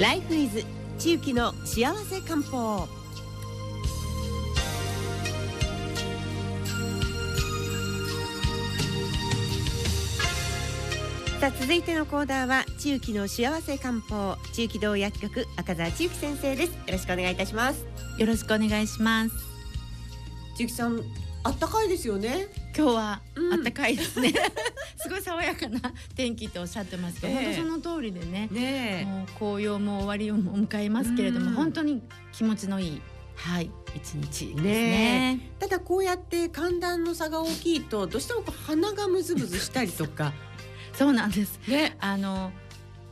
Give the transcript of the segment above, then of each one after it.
ライフイズ地域の幸せ漢方。さあ続いてのコーナーは地域の幸せ漢方。地域道薬局赤澤千幸先生です。よろしくお願いいたします。よろしくお願いします。千幸さんあったかいですよね今日は暖かいですね、すごい爽やかな天気とおっしゃってますけど、えー、本当その通りでねねもう紅葉も終わりを迎えますけれども、本当に気持ちのいいはい一日ですね、ね、ただこうやって寒暖の差が大きいとどうしても鼻がムズムズしたりとか。そうなんです。ね、あの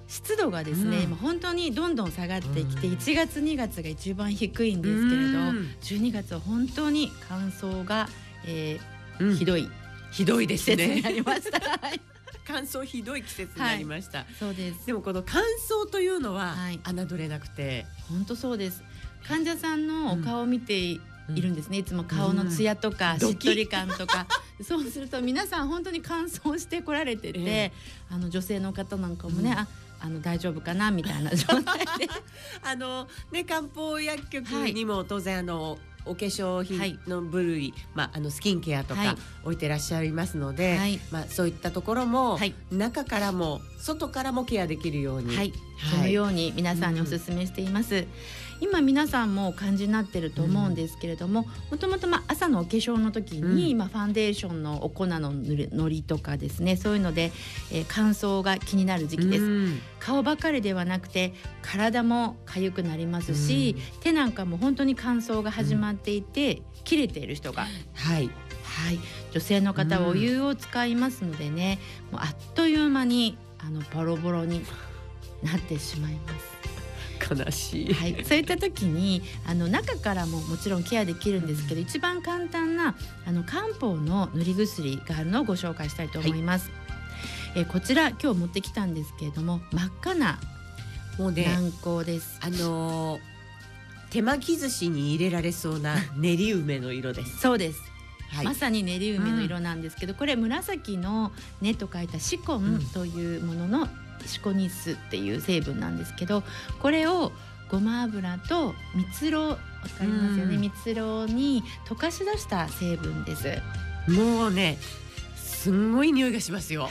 湿度がですね、うん、本当にどんどん下がってきて、うん、1月2月が一番低いんですけれど、うん、12月は本当に乾燥が、えー、うん、ひどいひどいですね。なりました。乾燥ひどい季節になりました、はい、そうです。でもこの乾燥というのは侮れなくて、本当そうです。患者さんのお顔を見ているんですね、いつも顔のツヤとか、しっとり感とか。そうすると皆さん本当に乾燥してこられてて、えー、あの女性の方なんかもね、うん、ああの大丈夫かな？みたいな状態で。あのね漢方薬局にも当然あの、お化粧品の部類、はい、まあ、あのスキンケアとか置いてらっしゃいますので、はい、まあ、そういったところも、はい、中からも外からもケアできるように、はい。そのように皆さんにお勧めしています。うん今皆さんもお感じになってると思うんですけれどももともと朝のお化粧の時に、うん、まあ、ファンデーションのお粉ののりとかですねそういうので、えー、乾燥が気になる時期です、うん、顔ばかりではなくて体も痒くなりますし、うん、手なんかも本当に乾燥が始まっていて、切れている人がはい。はい、女性の方はお湯を使いますのでね、もうあっという間にあのボロボロになってしまいます。悲しい、はい、そういった時にあの中からももちろんケアできるんですけど、一番簡単なあの漢方の塗り薬があるのをご紹介したいと思います。はい、えこちら今日持ってきたんですけれども真っ赤なもうね軟膏です。あのー、手巻き寿司に入れられそうな 練り梅の色です。そうです。はい、まさに練り梅の色なんですけど、うん、これ紫の根と書いたシコンというもののシコニスっていう成分なんですけどこれをごま油と蜜ろわかりますよね、蜜ろに溶かし出した成分です。もうねすんごい匂いがしますよ。はい。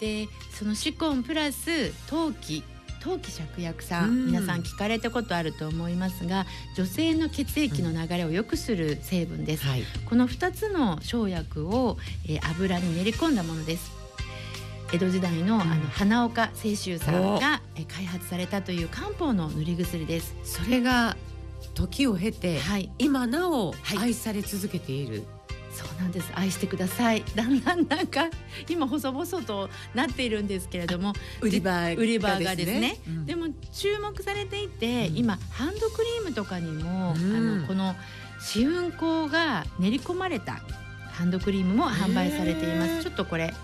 でそのシコンプラス陶器陶器芍薬さん、皆さん聞かれたことあると思いますが女性の血液の流れを良くする成分です、うんはい、この2つの生薬を、えー、油に練り込んだものです江戸時代のあの花岡清舟さんが開発されたという漢方の塗り薬です。それが時を経て、はい、今なお愛され続けている、はい、そうなんです。愛してください。だんだんなんか今細々となっているんですけれども売り場売り場がですね、うん、でも注目されていて、うん、今ハンドクリームとかにも、うん、あのこの試運香が練り込まれたハンドクリームも販売されています。ちょっとこれ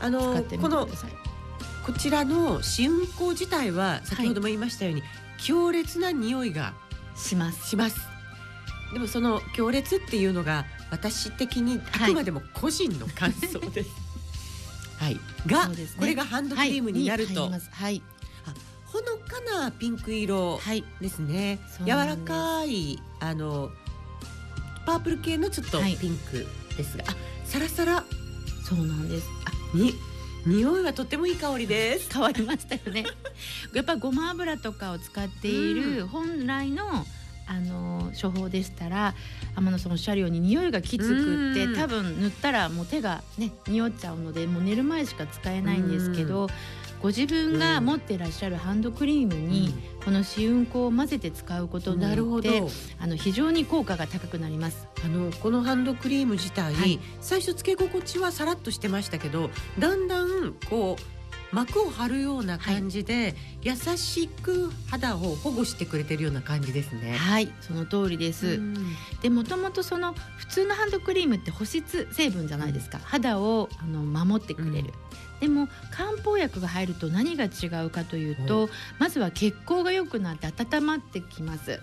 あのこのこちらの試運行自体は先ほども言いましたように、はい、強烈な匂いがします。します。でもその強烈っていうのが私的にあくまでも個人の感想です。はい、が、ね、これがハンドクリームになると、はい、はい、ほのかなピンク色ですね。はい、柔らかいあのパープル系のちょっとピンクですが、はい、あサラサラ。そうなんです。あに匂いはとってもいい香りです。変わりましたよね。やっぱごま油とかを使っている本来の、あの処方でしたら天野さんおっしゃるように匂いがきつくって多分塗ったらもう手がね匂っちゃうのでもう寝る前しか使えないんですけどご自分が持っていらっしゃるハンドクリームにこの試運香を混ぜて使うことによってあの非常に効果が高くなります。あのこのハンドクリーム自体、はい、最初つけ心地はさらっとしてましたけどだんだんこう膜を張るような感じで、はい、優しく肌を保護してくれてるような感じですね。はいその通りです。でもともとその普通のハンドクリームって保湿成分じゃないですか、肌をあの守ってくれる。うんでも漢方薬が入ると何が違うかというとまずは血行が良くなって温まってきます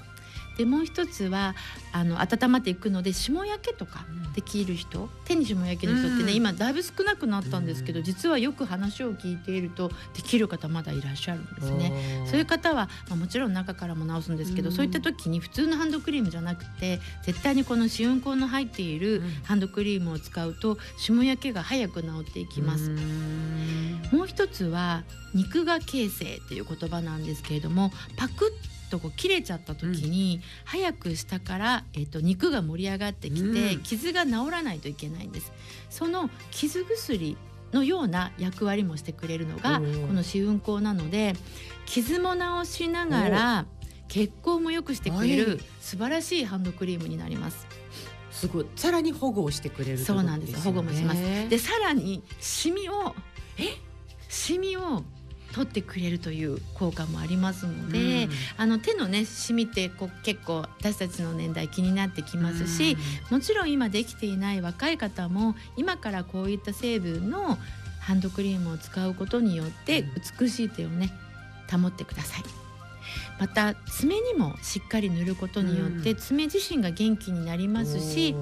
でもう一つはあの温まっていくので霜焼けとかできる人、うん、手に霜焼けの人ってね、うん、今だいぶ少なくなったんですけど、実はよく話を聞いているとできる方まだいらっしゃるんですね。そういう方は、まあ、もちろん中からも治すんですけど、そういった時に普通のハンドクリームじゃなくて絶対にこの試運行の入っているハンドクリームを使うと霜焼けが早く治っていきます。もう一つは肉が形成という言葉なんですけれどもパクッとこう切れちゃった時に、うん、早く下から、えーと、肉が盛り上がってきて、うん、傷が治らないといけないんです。その傷薬のような役割もしてくれるのがこの試運行なので傷も治しながら血行も良くしてくれる素晴らしいハンドクリームになります。すごい。さらに保護をしてくれる、そうなんです保護もします。でさらにシミをえ？シミを取ってくれるという効果もありますので、うん、あの手のねシミってこう結構私たちの年代気になってきますし、うん、もちろん今できていない若い方も今からこういった成分のハンドクリームを使うことによって美しい手をね保ってください。また爪にもしっかり塗ることによって爪自身が元気になりますし、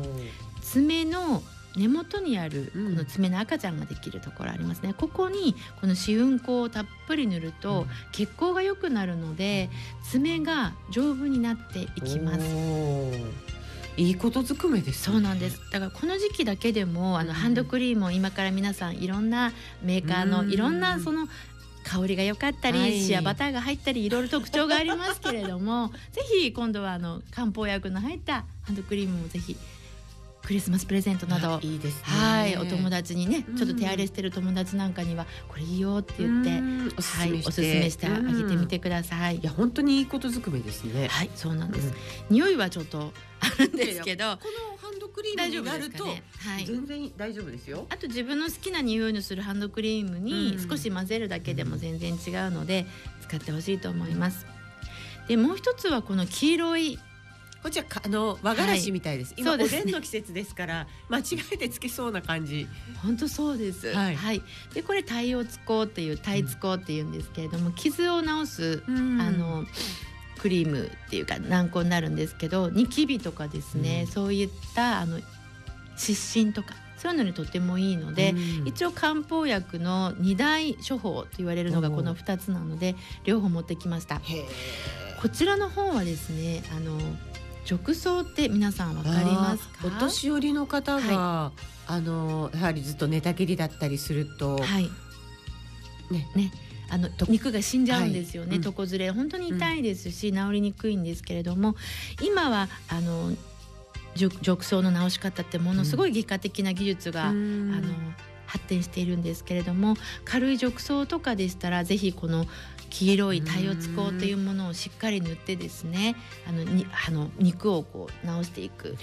爪の根元にあるこの爪の赤ちゃんができるところありますね、うん、ここにこの試運行をたっぷり塗ると血行が良くなるので爪が丈夫になっていきます。いいことずくめです、ね、そうなんです。だからこの時期だけでもあのハンドクリームを今から皆さんいろんなメーカーのいろんなその香りが良かったり、はい、シアバターが入ったりいろいろ特徴がありますけれどもぜひ今度はあの漢方薬の入ったハンドクリームもぜひクリスマスプレゼントなどいいです、ね、はいお友達にねちょっと手荒れしてる友達なんかにはこれいいよって言っておすはいおすすめしてあげてみてください。いや本当にいいことずくめですね。はいそうなんです。匂いはちょっとあるんですけど、このハンドクリームになると、ね、はい、全然大丈夫ですよ。あと自分の好きな匂いのするハンドクリームに少し混ぜるだけでも全然違うので使ってほしいと思います。でもう一つはこの黄色いこっちはあの和がらしみたいです。はい、今おでんの季節ですから 間違えてつけそうな感じ。本当そうです。はい。はい、でこれ太陽つこうっていう太つこうっていうんですけれども、うん、傷を治す、うん、あのクリームっていうか軟膏になるんですけど、ニキビとかですね、うん、そういったあの湿疹とかそういうのにとてもいいので、うん、一応漢方薬の二大処方と言われるのがこの2つなので両方持ってきました。こちらの方はですねあの褥瘡って皆さんわかりますか？お年寄りの方が、はい、あのやはりずっと寝たきりだったりすると、はい、ね。ね。あの肉が死んじゃうんですよね、はい、床ずれ。本当に痛いですし、うん、治りにくいんですけれども今はあの褥瘡の治し方ってものすごい外科的な技術が、うん、あの発展しているんですけれども軽い褥瘡とかでしたらぜひこの黄色い太陽つこうというものをしっかり塗ってですねあのにあの肉をこう直していく。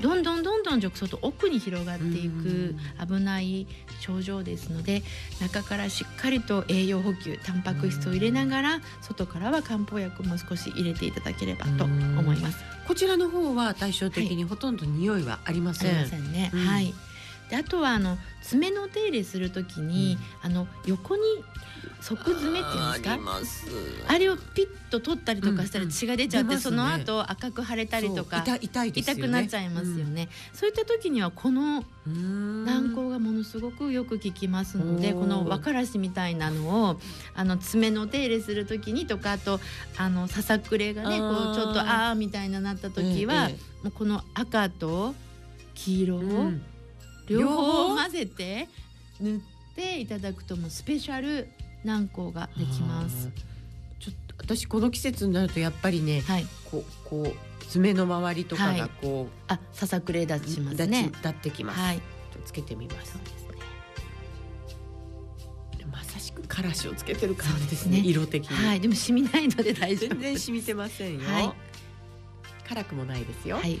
どんどんどんどん褥瘡と奥に広がっていく危ない症状ですので中からしっかりと栄養補給タンパク質を入れながら外からは漢方薬も少し入れていただければと思います。こちらの方は対照的にほとんど匂いはありません、はい、ね、うん、はいであとはあの爪の手入れするときに、うん、あの横に側爪っていうんですか？あれをピッと取ったりとかしたら血が出ちゃって、う。んうんね、その後赤く腫れたりとか痛い、ね、痛くなっちゃいますよね、うん、そういった時にはこの軟膏がものすごくよく効きますのでこの和からしみたいなのをあの爪の手入れする時にとかあとあのささくれがねこうちょっとああみたいななった時は、ええ、もうこの赤と黄色を両方混ぜて塗っていただくともうスペシャル軟膏ができます。ちょっと私この季節になるとやっぱりね、はい、こうこう爪の周りとかがこう、はい、あささくれ立ちますね。立ってきます。はい、つけてみます。そうですね。まさしくカラシをつけてる感じですね。すね色的に。はい、でも染みないので大丈夫。全然染みてませんよ。はい、辛くもないですよ。はい。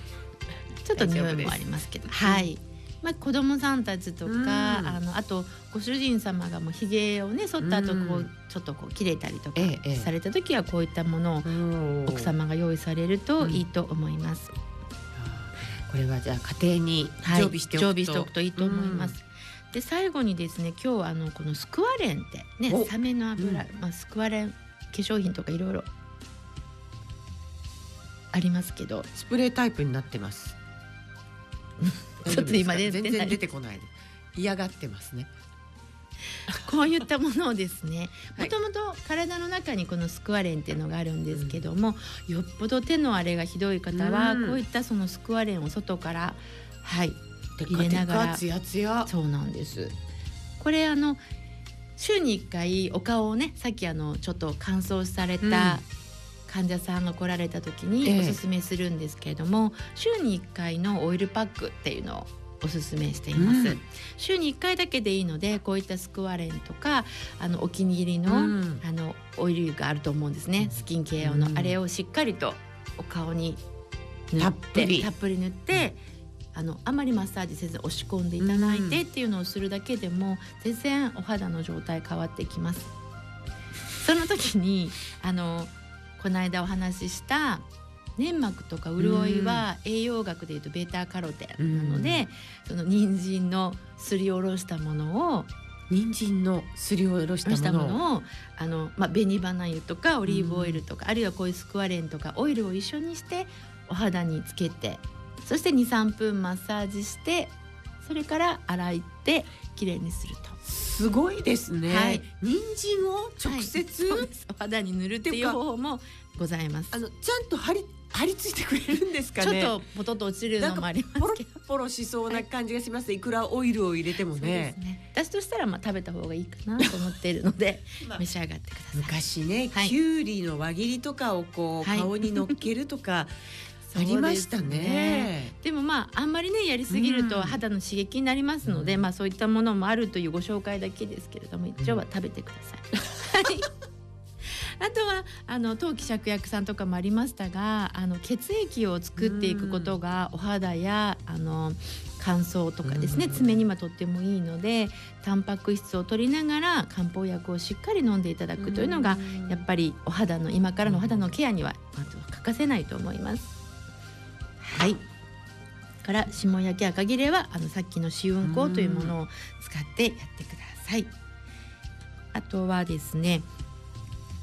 ちょっと匂いもありますけど。はい。まあ、子供さんたちとか、うん、あのあとご主人様がもうひげをね剃った後こう、うん、ちょっとこう切れたりとかされた時はこういったものを奥様が用意されるといいと思います。うん、これはじゃあ家庭に常備しておくと、はい、常備しておくといいと思います。で最後にですね今日はあのこのスクワレンってねサメの油、まあ、スクワレン化粧品とかいろいろありますけど。スプレータイプになってますちょっと今全然出てこない。嫌がってますね。こういったものをですねもともと体の中にこのスクワレンっていうのがあるんですけども、うん、よっぽど手の荒れがひどい方は、こういったそのスクワレンを外からはい入れながら。そうなんです。これあの週に1回お顔をねさっきあのちょっと乾燥された患者さんが来られた時におすすめするんですけれども、え週に1回のオイルパックっていうのをおすすめしています、うん、週に1回だけでいいのでこういったスクワレンとかあのお気に入りのうん、あのオイルがあると思うんですね。スキンケア用の、あれをしっかりとお顔に塗ってたっぷり。塗って、あのあまりマッサージせず押し込んでいただいてっていうのをするだけでも全然お肌の状態変わってきます。その時にあのこの間お話しした粘膜とか潤いは栄養学でいうとベータカロテンなので、その人参のすりおろしたものを人参のすりおろしたものを。あの、まあ、紅花油とかオリーブオイルとか、あるいはこういうスクワレンとかオイルを一緒にしてお肌につけてそして23分マッサージしてそれから洗ってきれいにするとすごいですね、はい、人参を直接、はい、お肌に塗るっていう方法もございます。あのちゃんと張り張り付いてくれるんですかね。ちょっとポトッと落ちるのもありますけど。ポロしそうな感じがします、はい、いくらオイルを入れてもね、ね、私としたらまあ食べた方がいいかなと思っているので 召し上がってください。昔ね、はい、きゅうりの輪切りとかをこう顔に乗っけるとか、ありましたね。でもまああんまりねやりすぎると肌の刺激になりますので、うん、まあそういったものもあるというご紹介だけですけれども一応は食べてください。はい。あとはあの陶器芍薬さんとかもありましたがあの血液を作っていくことがお肌やあの乾燥とかですね爪にはとってもいいのでタンパク質を取りながら漢方薬をしっかり飲んでいただくというのがやっぱりお肌の今からのお肌のケアには欠かせないと思います。はいから下焼き赤切れはあのさっきの試運行というものを使ってやってください。あとはですね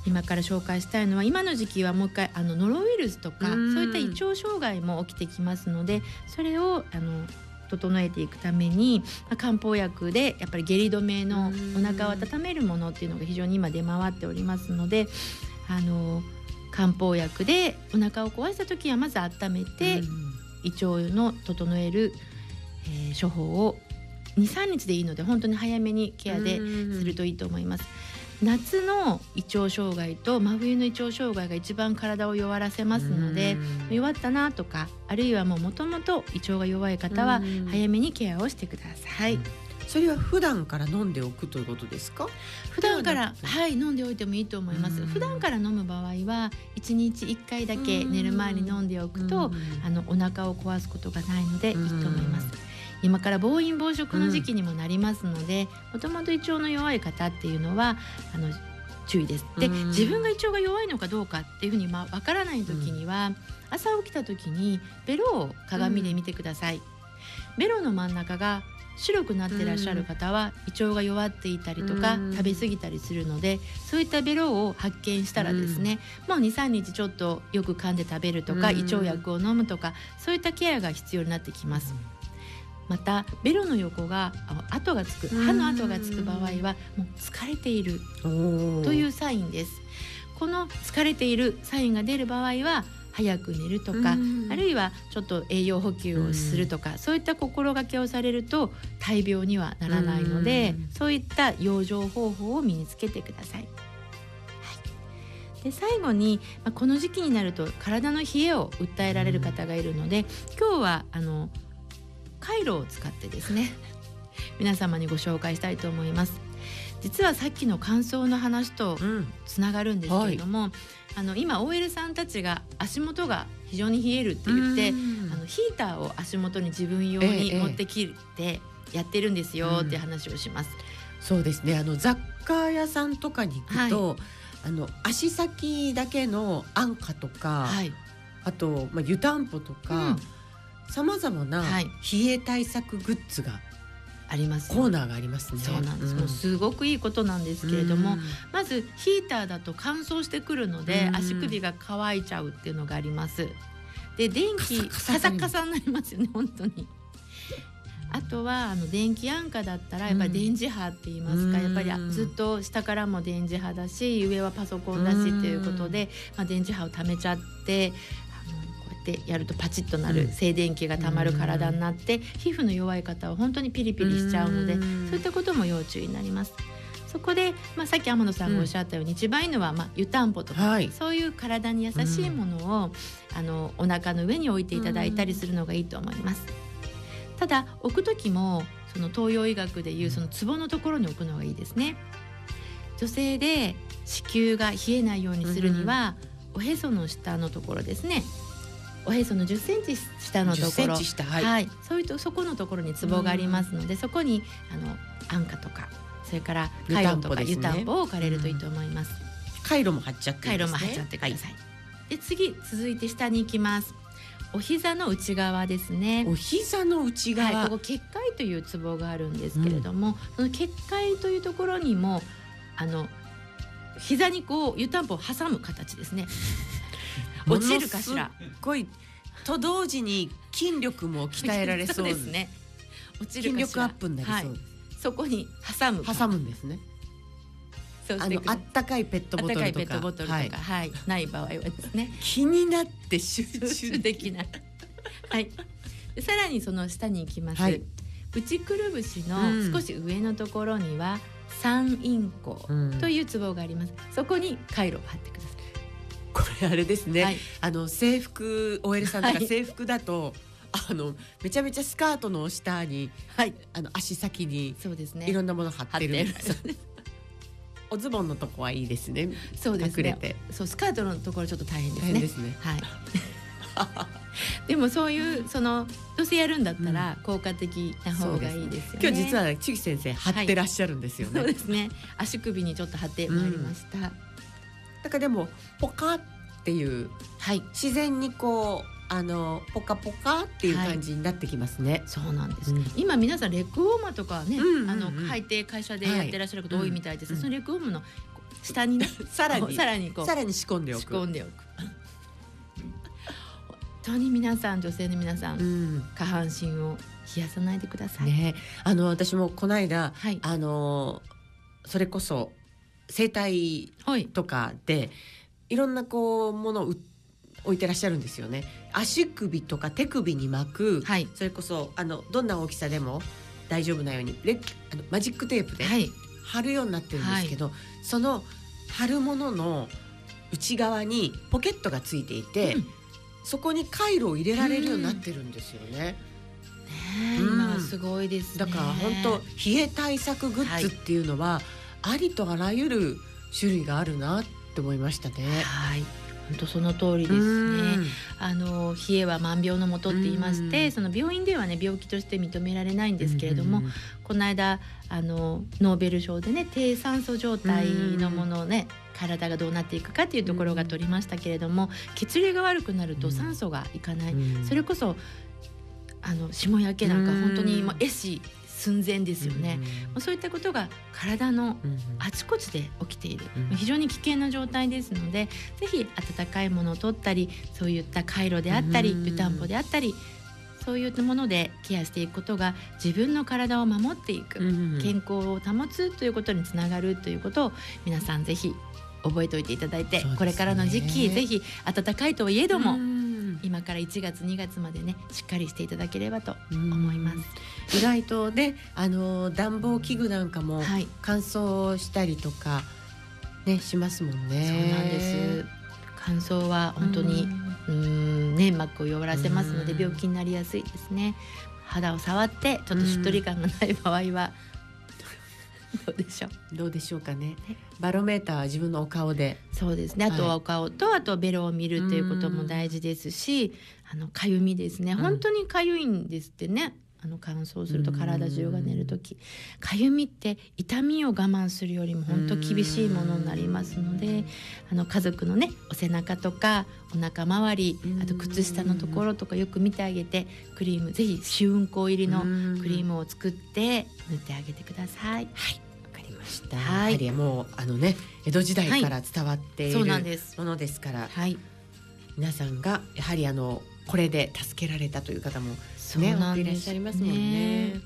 今から紹介したいのは今の時期はもう一回あのノロウイルスとかそういった胃腸障害も起きてきますのでそれをあの整えていくために、まあ、漢方薬でやっぱり下痢止めのお腹を温めるものっていうのが非常に今出回っておりますのであの漢方薬でお腹を壊した時はまず温めて、胃腸の整える、えー、処方を23日でいいので本当に早めにケアでするといいと思います。夏の胃腸障害と真冬の胃腸障害が一番体を弱らせますので弱ったなとかあるいはもともと胃腸が弱い方は早めにケアをしてください。それは普段から飲んでおくということですか？普段からはい飲んでおいてもいいと思います。普段から飲む場合は1日1回だけ寝る前に飲んでおくとあのお腹を壊すことがないのでいいと思います。今から暴飲暴食の時期にもなりますのでもともと胃腸の弱い方っていうのはあの注意です。で自分が胃腸が弱いのかどうかっていうふうにまあ分からない時には、朝起きた時にベロを鏡で見てください。ベロの真ん中が白くなってらっしゃる方は胃腸が弱っていたりとか食べ過ぎたりするのでそういったベロを発見したらですねもう23日ちょっとよく噛んで食べるとか胃腸薬を飲むとかそういったケアが必要になってきます。またベロの横が跡がつく歯の跡がつく場合はもう疲れているというサインです。この疲れているサインが出る場合は早く寝るとか、あるいはちょっと栄養補給をするとか、そういった心がけをされると大病にはならないので、そういった養生方法を身につけてください。で最後に、まあ、この時期になると体の冷えを訴えられる方がいるので今日はあのカイロを使ってですね 皆様にご紹介したいと思います。実はさっきの乾燥の話とつながるんですけれども、うんはい、あの今 OL さんたちが足元が非常に冷えるって言ってあのヒーターを足元に自分用に持ってきてやってるんですよって話をします。うん、そうですね。あの雑貨屋さんとかに行くと、はい、あの足先だけの安価とか、はい、あと、まあ、湯たんぽとかさまざまな冷え対策グッズがありますコーナーがありますね。そうなんです、うん、もうすごくいいことなんですけれども、うん、まずヒーターだと乾燥してくるので、うん、足首が乾いちゃうっていうのがあります。で電気カサカサに。なりますよね本当に。あとはあの電気安価だったらやっぱり電磁波って言いますか、うん、やっぱりずっと下からも電磁波だし上はパソコンだしっていうことで、まあ、電磁波を貯めちゃってってやるとパチッとなる静電気がたまる体になって、皮膚の弱い方は本当にピリピリしちゃうので、そういったことも要注意になります。そこで、まあ、さっき天野さんがおっしゃったように、うん、一番いいのは、まあ、湯たんぽとか、はい、そういう体に優しいものを、うん、あのお腹の上に置いていただいたりするのがいいと思います。ただ置く時もその東洋医学でいうそのツボのところに置くのがいいですね。女性で子宮が冷えないようにするには、うん、おへその下のところですねおへその10センチ下のところ、はい、はい、そういうとそこのところにツボがありますので、そこにあの安価とかそれからカイロとか湯たんぽを置かれるといいと思います。カイロも貼っちゃって、ね、カイロも貼っちゃってください。はい、で次続いて下に行きます。お膝の内側ですね。お膝の内側、はい、ここ結界というツボがあるんですけれども、うん、その結界というところにもあの膝にこう湯たんぽを挟む形ですね。落ちるかしら？すごいと同時に筋力も鍛えられそうですね。落ちる筋力アップになりそう、はい、そこに挟む挟むんですね。あのあったかいペットボトルとか、ペットボトルとか、はい、はい、ない場合はですね。気になって集中できない。はい。さらにその下に行きます。はい、内くるぶしの少し上のところには、三陰交というツボがあります。そこに回路を貼ってください。これあれですね、はい、あの制服 OL さんとか制服だと、はいあのめちゃめちゃスカートの下に、はい、あの足先にそうですねいろんなもの貼ってるおズボンのとこはいいですね。そうですね。隠れて。そうスカートのところちょっと大変ですね。ですね。はい。でもそういうそのどうせやるんだったら効果的な方がいいですよね。今日実は千木先生貼ってらっしゃるんですよね。そうですね。足首にちょっと貼ってまいりました。だからでもポカっていう、はい、自然にこうあのポカポカっていう感じになってきますね。はい、そうなんです、うん、今皆さんレッグウォーマーとかね、うんうんうん、あの履いて会社でやってらっしゃること多いみたいです。はい、そのレッグウォーマーの下に、ね、さらにさらにこうさらに仕込んでおく。仕込んでおく。本当に皆さん女性の皆さん、うん、下半身を冷やさないでください。ね、あの私もこの間、はい、あのそれこそ整体とかで、はい、いろんなこうものを置いてらっしゃるんですよね。足首とか手首に巻く、はい、それこそあのどんな大きさでも大丈夫なようにレあのマジックテープで貼るようになってるんですけど、はい、その貼るものの内側にポケットがついていて、うん、そこに回路を入れられるようになってるんですよね。ね、うん、今すごいです、ね、だから本当冷え対策グッズっていうのは、はいありとあらゆる種類があるなって思いましたね。はい。本当その通りですね。あの冷えは万病のもとって言いまして、その病院ではね病気として認められないんですけれども、この間あのノーベル賞でね低酸素状態のものをね、体がどうなっていくかっていうところが取りましたけれども、血流が悪くなると酸素がいかない、それこそあの霜焼けなんか本当にもう壊死寸前ですよね、うん、そういったことが体のあちこちで起きている、うん、非常に危険な状態ですのでぜひ温かいものを取ったりそういった回路であったり、湯たんぽであったりそういったものでケアしていくことが自分の体を守っていく、健康を保つということにつながるということを皆さんぜひ覚えておいていただいて、ね、これからの時期ぜひ暖かいといえども、今から1月2月までねしっかりしていただければと思います。意外とねあの暖房器具なんかも乾燥したりとかね、はい、しますもんね。そうなんです。乾燥は本当にうん粘膜を弱らせますので病気になりやすいですね。肌を触ってちょっとしっとり感がない場合は。どうでしょう？どうでしょうかね。バロメーターは自分のお顔で。そうですね。あとはお顔と、はい、あとベロを見るということも大事ですし、あの痒みですね。本当に痒いんですってね。あの乾燥すると体中が寝る時。痒みって痛みを我慢するよりも本当厳しいものになりますのであの家族のねお背中とかお腹周りあと靴下のところとかよく見てあげてクリームぜひ試運行入りのクリームを作って塗ってあげてください。はい。した。はい、やはりもうあのね江戸時代から伝わっている、はい、ものですから、はい、皆さんがやはりあのこれで助けられたという方もね、ねいらっしゃいますもんね。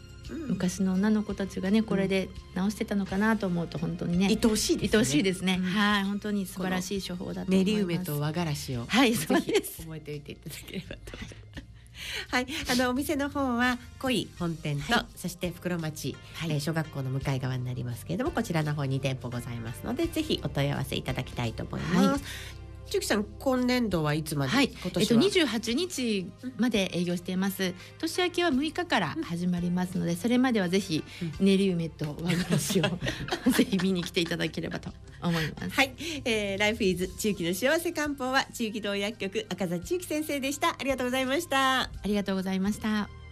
昔の女の子たちがねこれで直してたのかなと思うと本当にね愛おしいですね。愛おしいですね。はい本当に素晴らしい処方だと練り梅と和がらしをはいそうです。覚えておいていただければとはい、あのお店の方は濃い本店と、はい、そして袋町、はい、えー、小学校の向かい側になりますけれどもこちらの方に店舗ございますのでぜひお問い合わせいただきたいと思います。はい千木さん今年度はいつまで、はい、今年えっと二十八日まで営業しています。年明けは六日から始まりますので、それまではぜひ練り梅と和菓子を ぜひ見に来ていただければと思います。はい、えー、ライフイズ中期の幸せ漢方は中期道薬局赤座中期先生でした。ありがとうございました。ありがとうございました。